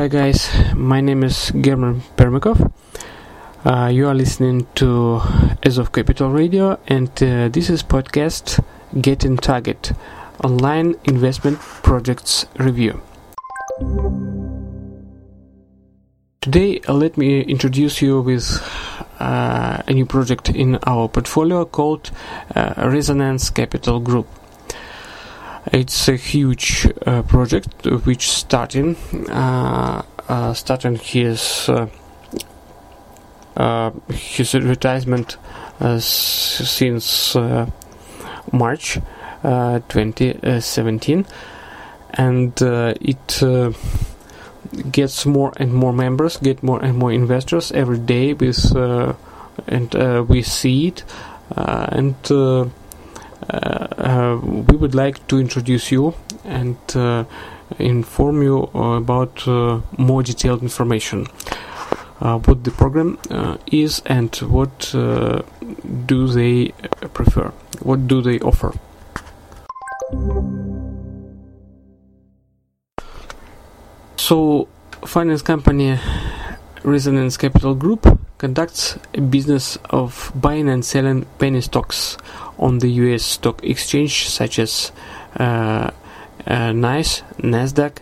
Hi guys, my name is German Permikov. Uh, you are listening to As of Capital Radio, and uh, this is podcast Get Getting Target Online Investment Projects Review. Today, uh, let me introduce you with uh, a new project in our portfolio called uh, Resonance Capital Group. It's a huge uh, project which starting uh, uh, starting his uh, uh, his advertisement uh, since March 2017, and it gets more and more members, get more and more investors every day. With and we see it, and Uh, uh, we would like to introduce you and uh, inform you about uh, more detailed information. what the program is and what do they prefer? What do they offer? So, finance company Resonance Capital Group conducts a business of buying and selling penny stocks on the US stock exchange, such as uh, uh, NYSE, NASDAQ,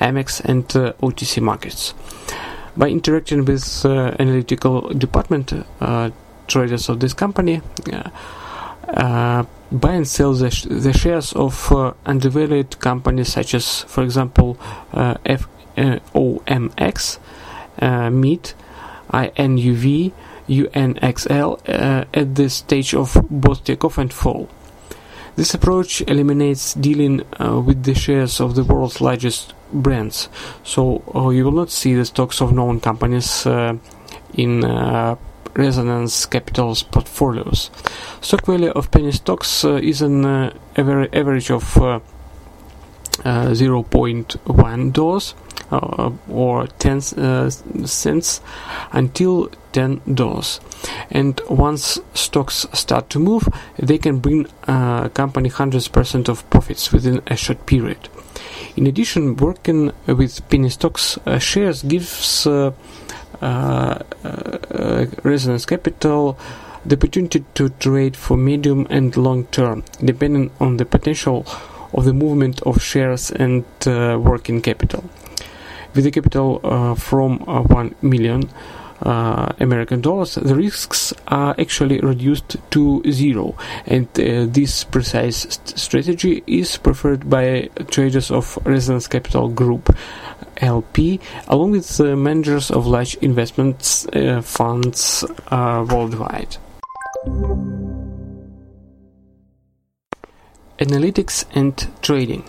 Amex, and uh, OTC markets. By interacting with uh, analytical department uh, traders of this company, uh, buy and sell the, sh- the shares of undervalued companies such as, for example, FOMX, MEET, INUV, UNXL uh, at the stage of both takeoff and fall. This approach eliminates dealing uh, with the shares of the world's largest brands, so uh, you will not see the stocks of known companies uh, in uh, Resonance Capital's portfolios. Stock value of penny stocks uh, is an average of 0.1 dollars uh, or 10 uh, cents until $10 and once stocks start to move they can bring a company 100% of profits within a short period. In addition working with penny stocks uh, shares gives uh, uh, uh, resonance capital the opportunity to trade for medium and long term depending on the potential of the movement of shares and working capital with a capital uh, from uh, 1 million uh, American dollars, the risks are actually reduced to zero, and uh, this precise st- strategy is preferred by traders of Resonance Capital Group LP, along with uh, managers of large investment uh, funds worldwide. Analytics and trading.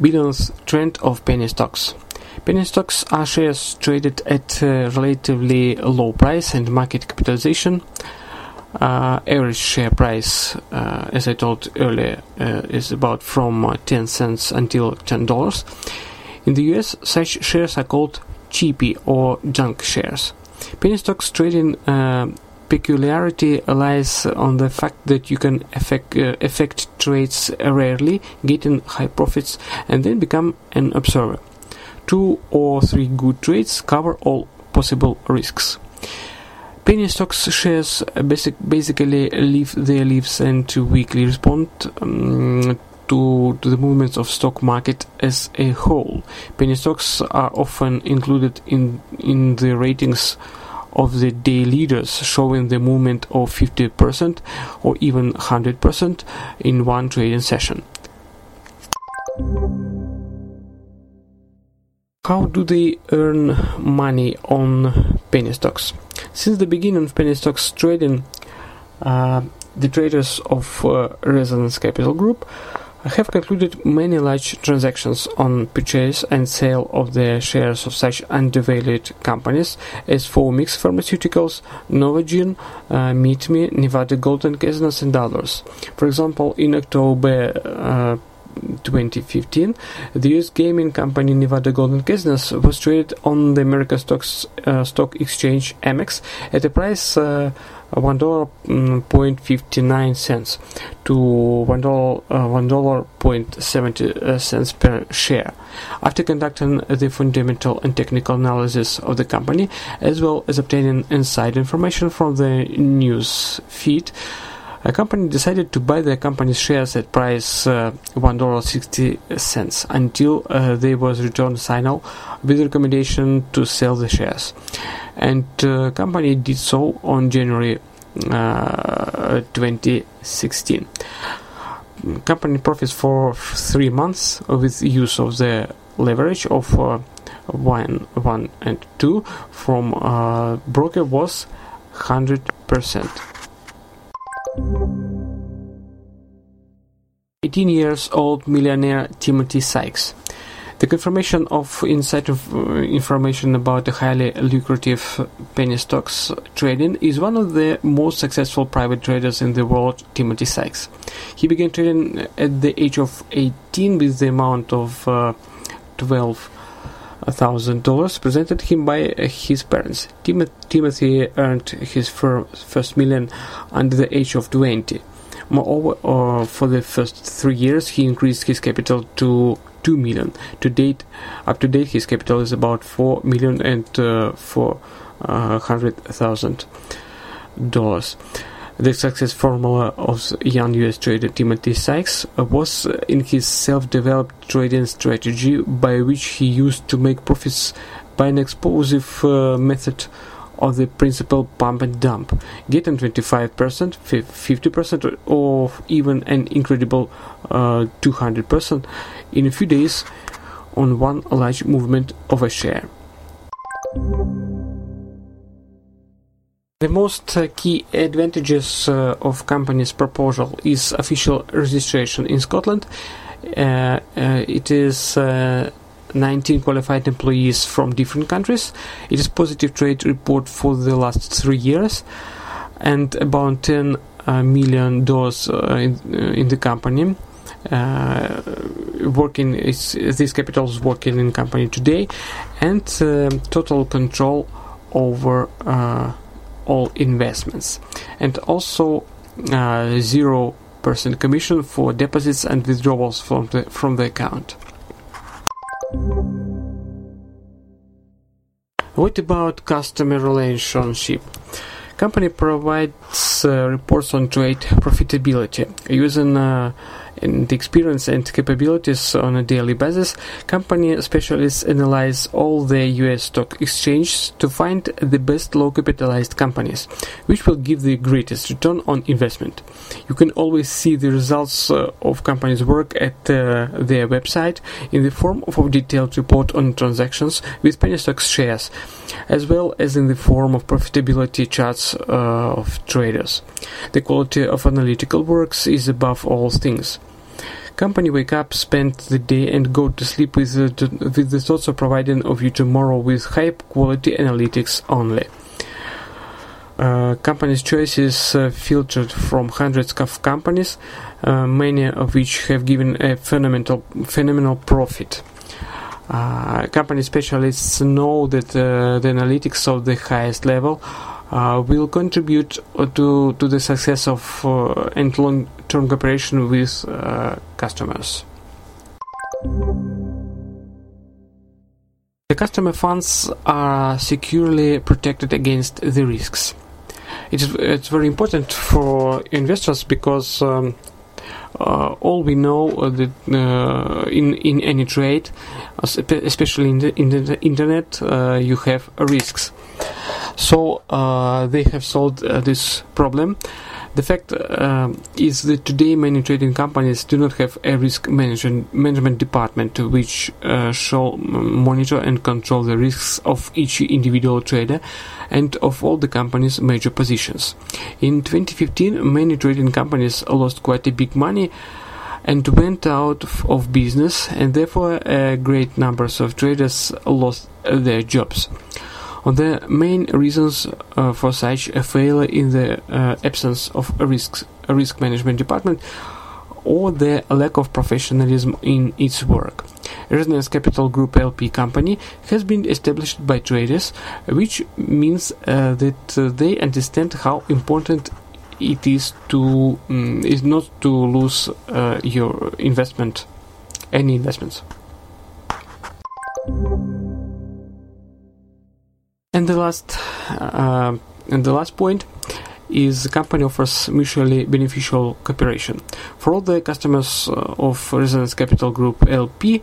Billion's trend of penny stocks. Penny stocks are shares traded at a relatively low price and market capitalization. Uh, average share price, uh, as I told earlier, uh, is about from uh, 10 cents until $10. In the US, such shares are called cheapy or junk shares. Penny stocks trading uh, peculiarity lies on the fact that you can affect, uh, effect trades rarely, getting high profits, and then become an observer two or three good trades cover all possible risks. Penny stocks shares basic, basically live their lives and to weakly respond um, to, to the movements of stock market as a whole. Penny stocks are often included in in the ratings of the day leaders, showing the movement of 50% or even 100% in one trading session. How do they earn money on penny stocks? Since the beginning of penny stocks trading, uh, the traders of uh, Resonance Capital Group have concluded many large transactions on purchase and sale of the shares of such undervalued companies as Foamix Pharmaceuticals, Novogen, uh, MeetMe, Nevada Gold & Casinos, and others. For example, in October uh, 2015, the US gaming company Nevada Gold & Casinos was traded on the American Stocks, uh, Stock Exchange Amex at a price uh, one dollar point fifty nine cents to one dollar uh, one dollar point seventy cents per share. After conducting the fundamental and technical analysis of the company, as well as obtaining inside information from the news feed, a company decided to buy the company's shares at price uh, $1.60 until uh, there was return signal with recommendation to sell the shares. And uh, company did so on January uh, 2016. Company profits for three months with use of the leverage of uh, one, one and two from uh, broker was 100%. 18 years old millionaire Timothy Sykes. The confirmation of inside of, uh, information about the highly lucrative penny stocks trading is one of the most successful private traders in the world, Timothy Sykes. He began trading at the age of 18 with the amount of uh, 12 thousand dollars presented him by his parents. Tim- Timothy earned his fir- first million under the age of 20. Moreover, uh, for the first three years, he increased his capital to 2 million. To date, up to date, his capital is about 4 million and uh, 400,000 dollars. The success formula of young US trader Timothy Sykes was in his self-developed trading strategy by which he used to make profits by an explosive uh, method of the principal pump and dump, getting 25%, 50%, or even an incredible uh, 200% in a few days on one large movement of a share. The most uh, key advantages uh, of company's proposal is official registration in Scotland. Uh, uh it is uh, 19 qualified employees from different countries. It is positive trade report for the last three years, and about 10 uh, million dollars in, in the company. working is this capital is working in company today, and total control over all investments and also uh, zero percent commission for deposits and withdrawals from the from the account. What about customer relationship? Company provides uh, reports on trade profitability using uh, the experience and capabilities on a daily basis, company specialists analyze all the US stock exchanges to find the best low capitalized companies, which will give the greatest return on investment. You can always see the results uh, of companies' work at uh, their website in the form of a detailed report on transactions with penny stock shares, as well as in the form of profitability charts uh, of traders. The quality of analytical works is above all things. Company wake up, spend the day, and go to sleep with the, with the thoughts of providing of you tomorrow with high quality analytics only. Uh, companies' choices uh, filtered from hundreds of companies, uh, many of which have given a phenomenal phenomenal profit. Uh, company specialists know that uh, the analytics of the highest level uh, will contribute to to the success of and long term cooperation with uh, customers. The customer funds are securely protected against the risks. It's, it's very important for investors because um, uh, all we know that uh, in in any trade, especially in the, in the internet, uh, you have risks. So uh, they have solved this problem the fact uh, is that today many trading companies do not have a risk management, management department which uh, shall monitor and control the risks of each individual trader and of all the company's major positions. In 2015, many trading companies lost quite a big money and went out of business, and therefore, uh, great numbers of traders lost their jobs the main reasons uh, for such a failure in the uh, absence of a risk, a risk management department or the lack of professionalism in its work. Resonance Capital Group LP company has been established by traders, which means uh, that uh, they understand how important it is to um, is not to lose uh, your investment, any investments. The last, uh, and the last point is the company offers mutually beneficial cooperation. For all the customers uh, of Resonance Capital Group LP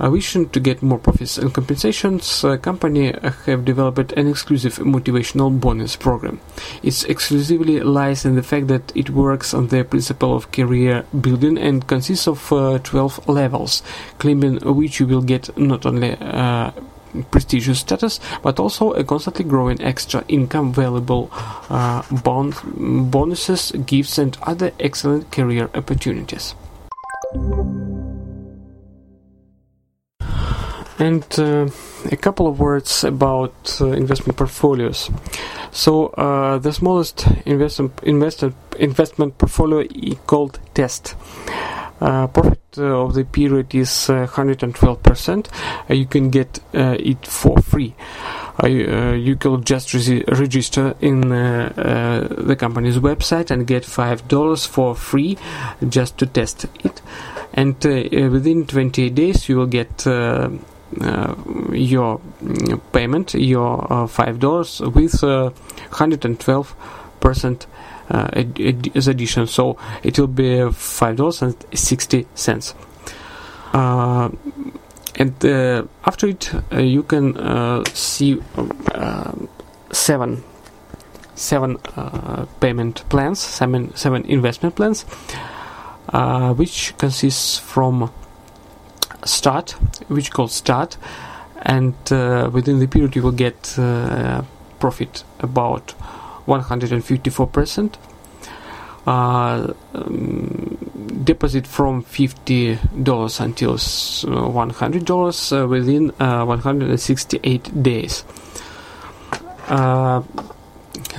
uh, wishing to get more profits and compensations, uh, company have developed an exclusive motivational bonus program. It exclusively lies in the fact that it works on the principle of career building and consists of uh, 12 levels, claiming which you will get not only uh, prestigious status, but also a constantly growing extra income, valuable uh, bon- bonuses, gifts, and other excellent career opportunities. And uh, a couple of words about uh, investment portfolios. So uh, the smallest investment investment investment portfolio is called Test. Uh, profit uh, of the period is uh, 112%. you can get it for free. you can just re- register in the company's website and get five dollars for free just to test it. And within 28 days, you will get uh, your mm, payment, your uh, five dollars, with uh, 112 percent uh, addition. So it will be five dollars and sixty cents. Uh, and uh, after it, you can see seven seven payment plans, seven seven investment plans, which consists from start, which called start, and uh, within the period you will get uh, profit about 154%. Uh, um, deposit from $50 until $100 uh, within uh, 168 days. Uh,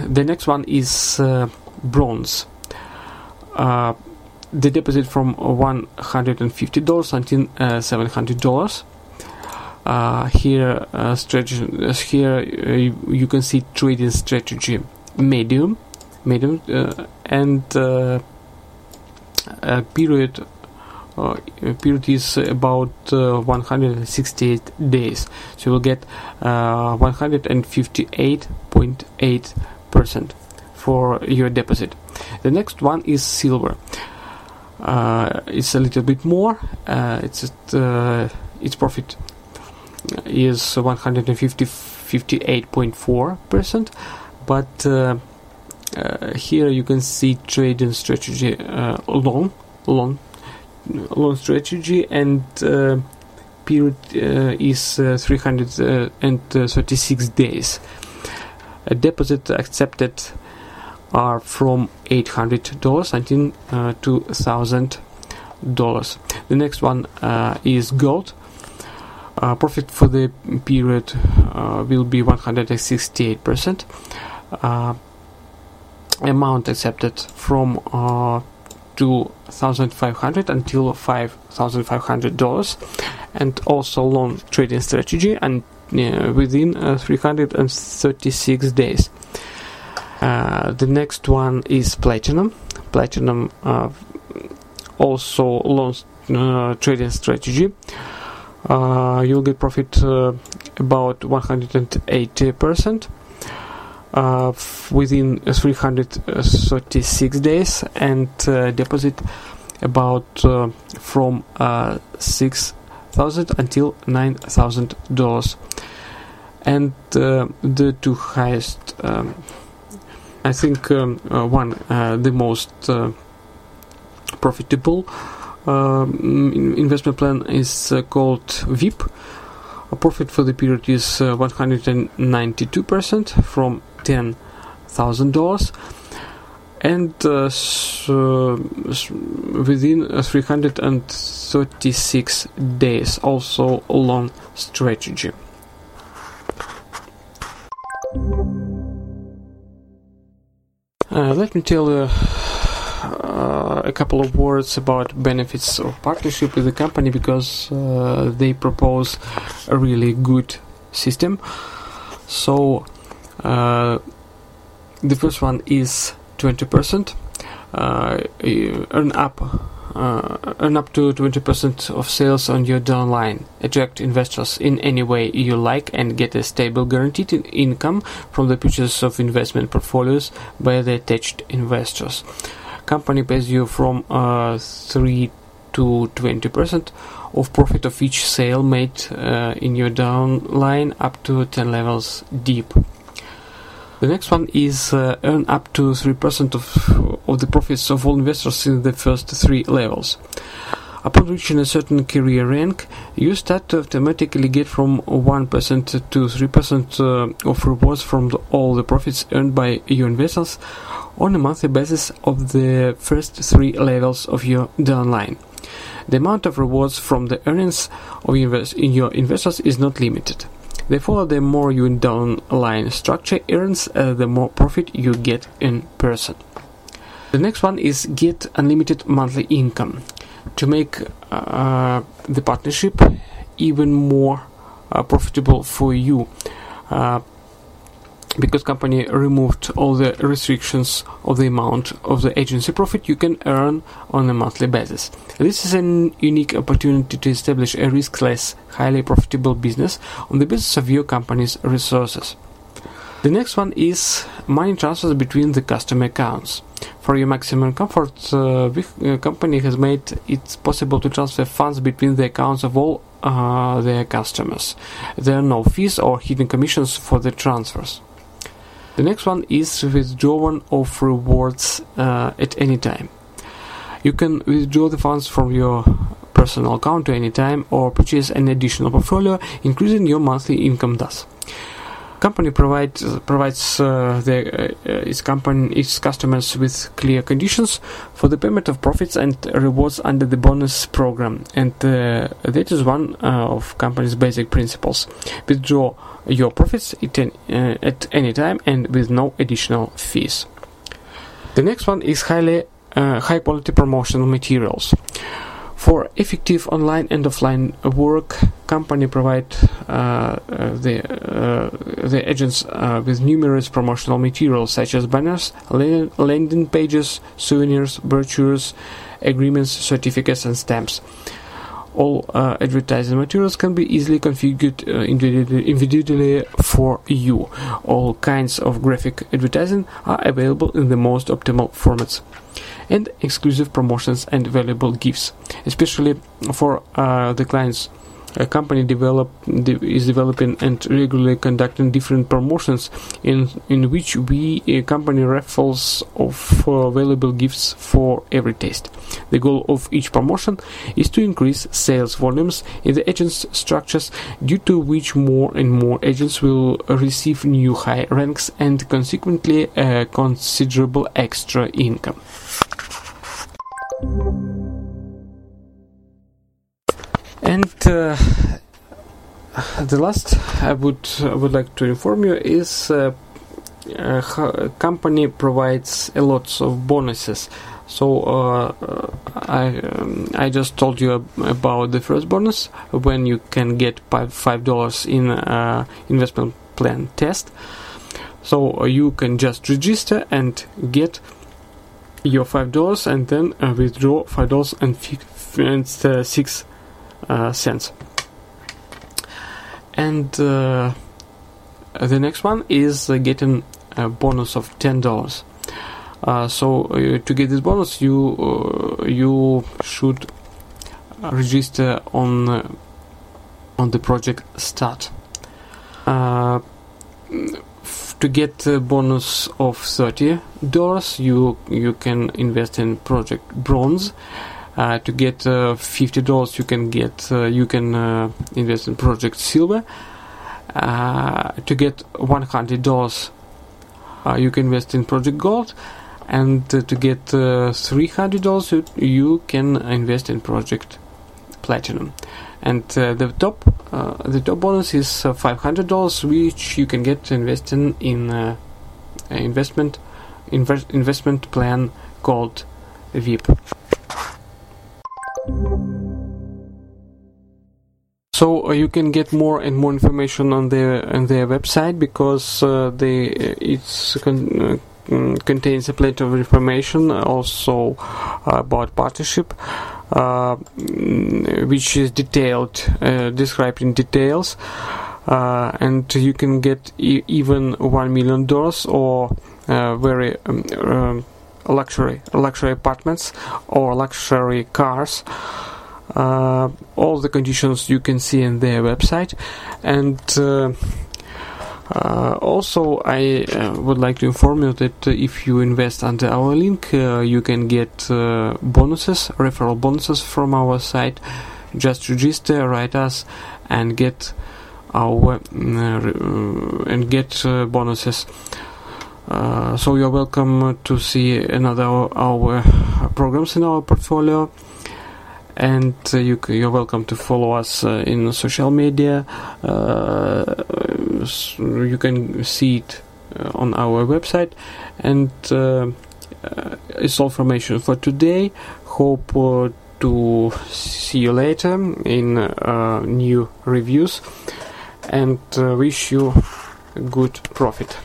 the next one is uh, bronze. Uh, the deposit from $150 until $700. Uh, here, uh, strategy, here uh, you can see trading strategy medium, medium, uh, and uh, period uh, period is about uh, 168 days. So you will get 158.8 percent for your deposit. The next one is silver. It's a little bit more it's its profit is 158.4 percent but uh, uh, here you can see trading strategy uh, long long long strategy and period is 336 days a deposit accepted are from $800 until uh, $2,000. The next one uh, is gold. Uh, profit for the period will be 168% uh, amount accepted from uh, 2500 until 5500 dollars and also long trading strategy and uh, within uh, 336 days. Uh, the next one is platinum. Platinum uh, also long uh, trading strategy. You'll get profit about 180 percent uh, within 336 days and uh, deposit about uh, from uh, 6000 until 9000 dollars. And uh, the two highest um, I think um, uh, one the most profitable um, investment plan is called VIP a profit for the period is 192% from ten thousand dollars and uh, so within 336 days also a long strategy uh, let me tell you uh, a couple of words about benefits of partnership with the company because uh, they propose a really good system. So uh, the first one is 20%. Uh, earn up uh, earn up to 20% of sales on your downline, attract investors in any way you like, and get a stable guaranteed income from the purchase of investment portfolios by the attached investors. Company pays you from uh, 3 to 20% of profit of each sale made uh, in your downline up to 10 levels deep. The next one is uh, earn up to 3% of, of the profits of all investors in the first three levels. Upon reaching a certain career rank, you start to automatically get from 1% to 3% uh, of rewards from the, all the profits earned by your investors on a monthly basis of the first three levels of your downline. The amount of rewards from the earnings of invest- in your investors is not limited. Therefore, the more your downline structure earns, uh, the more profit you get in person. The next one is get unlimited monthly income. To make uh, the partnership even more uh, profitable for you, uh, because company removed all the restrictions of the amount of the agency profit you can earn on a monthly basis. This is a unique opportunity to establish a riskless, highly profitable business on the basis of your company's resources. The next one is money transfers between the customer accounts. For your maximum comfort, uh, the company has made it possible to transfer funds between the accounts of all uh, their customers. There are no fees or hidden commissions for the transfers. The next one is withdrawal of rewards uh, at any time. You can withdraw the funds from your personal account at any time or purchase an additional portfolio, increasing your monthly income thus. Company provides provides uh, the, uh, its company its customers with clear conditions for the payment of profits and rewards under the bonus program, and uh, that is one of company's basic principles. Withdraw your profits at any time and with no additional fees. The next one is highly uh, high quality promotional materials. For effective online and offline work, company provide uh, uh the uh, the agents with numerous promotional materials such as banners, landing pages, souvenirs, brochures, agreements, certificates, and stamps all uh, advertising materials can be easily configured uh, individually for you. All kinds of graphic advertising are available in the most optimal formats. And exclusive promotions and valuable gifts, especially for uh, the clients a company develop de- is developing and regularly conducting different promotions in in which we a company raffles of uh, valuable gifts for every taste. The goal of each promotion is to increase sales volumes in the agents structures, due to which more and more agents will receive new high ranks and consequently a considerable extra income. Uh, the last I would I would like to inform you is uh, uh, company provides a lot of bonuses. So uh, I um, I just told you about the first bonus when you can get five dollars in uh, investment plan test. So uh, you can just register and get your five dollars and then withdraw five dollars and, and six uh, cents. And uh, the next one is uh, getting a bonus of ten dollars. Uh, so uh, to get this bonus, you uh, you should register on on the project start. to get a bonus of thirty dollars, you you can invest in project bronze uh, to get uh, fifty dollars, you can get uh, you can invest in Project Silver. to get one hundred dollars, you can invest in Project Gold, and to get three hundred dollars, you, you can invest in Project Platinum and uh, the top uh, the top bonus is uh, five hundred dollars, which you can get investing in in investment invest, investment plan called VIP. So uh, you can get more and more information on their on their website because uh, they it's con- mm, contains a plenty of information also about partnership uh, which is detailed uh, described in details uh, and you can get e- even one million dollars or uh, very um, um, luxury luxury apartments or luxury cars uh, all the conditions you can see in their website and uh, uh, also, I uh, would like to inform you that uh, if you invest under our link, uh, you can get bonuses, referral bonuses from our site. Just register, write us, and get our and get bonuses. Uh, so you're welcome to see another our programs in our portfolio and uh, you, are welcome to follow us uh, in social media. Uh, you can see it uh, on our website, and uh, it's all information for today. Hope to see you later in new reviews, and wish you good profit.